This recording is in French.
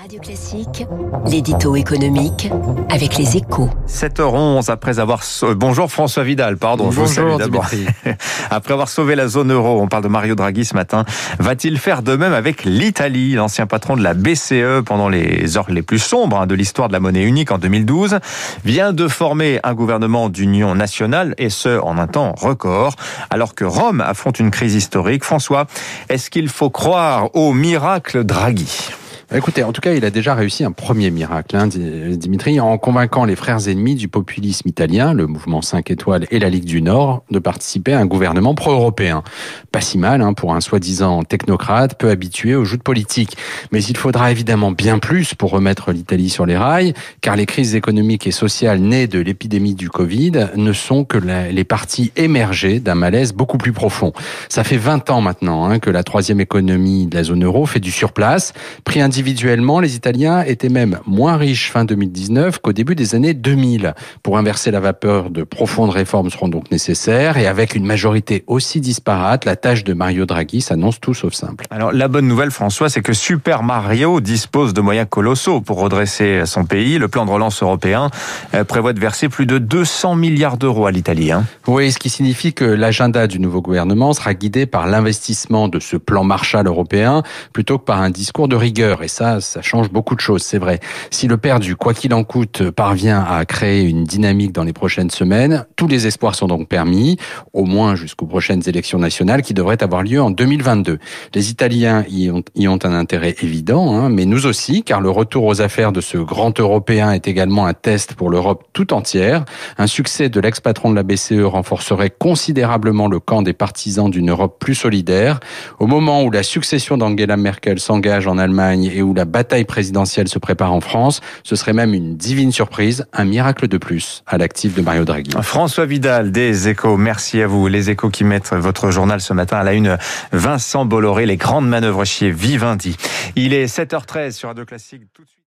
Radio Classique, l'édito économique avec les échos. 7h11 après avoir... sau- Bonjour François Vidal, pardon. je vous salue Bonjour d'abord. Après avoir sauvé la zone euro, on parle de Mario Draghi ce matin, va-t-il faire de même avec l'Italie? L'ancien patron de la BCE pendant les heures les plus sombres hein, de l'histoire de la monnaie unique en 2012 vient de former un gouvernement d'union nationale et ce en un temps record alors que Rome affronte une crise historique. François, est-ce qu'il faut croire au miracle Draghi? Écoutez, en tout cas, il a déjà réussi un premier miracle, hein, Di- Dimitri, en convainquant les frères ennemis du populisme italien, le mouvement 5 étoiles et la Ligue du Nord, de participer à un gouvernement pro-européen. Pas si mal hein, pour un soi-disant technocrate peu habitué aux joutes politiques. Mais il faudra évidemment bien plus pour remettre l'Italie sur les rails, car les crises économiques et sociales nées de l'épidémie du Covid ne sont que les parties émergées d'un malaise beaucoup plus profond. Ça fait 20 ans maintenant hein, que la troisième économie de la zone euro fait du surplace. Pris individuellement, les Italiens étaient même moins riches fin 2019 qu'au début des années 2000. Pour inverser la vapeur, de profondes réformes seront donc nécessaires et avec une majorité aussi disparate, la tâche de Mario Draghi s'annonce tout sauf simple. Alors la bonne nouvelle François, c'est que Super Mario dispose de moyens colossaux pour redresser son pays. Le plan de relance européen euh, prévoit de verser plus de 200 milliards d'euros à l'Italie. hein. Oui, ce qui signifie que l'agenda du nouveau gouvernement sera guidé par l'investissement de ce plan Marshall européen plutôt que par un discours de rigueur. Et ça, ça change beaucoup de choses, c'est vrai. Si le père du quoi qu'il en coûte parvient à créer une dynamique dans les prochaines semaines, tous les espoirs sont donc permis, au moins jusqu'aux prochaines élections nationales qui devraient avoir lieu en 2022. Les Italiens y ont, un intérêt évident, hein, mais nous aussi, car le retour aux affaires de ce grand Européen est également un test pour l'Europe tout entière. Un succès de l'ex-patron de la BCE renforcerait considérablement le camp des partisans d'une Europe plus solidaire. Au moment où la succession d'Angela Merkel s'engage en Allemagne où la bataille présidentielle se prépare en France, ce serait même une divine surprise, un miracle de plus à l'actif de Mario Draghi. François Vidal des Échos, merci à vous. Les Échos qui mettent votre journal ce matin à la une. Vincent Bolloré, les grandes manœuvres chez Vivendi. Il est 7h13 sur Radio Classique. Tout de suite.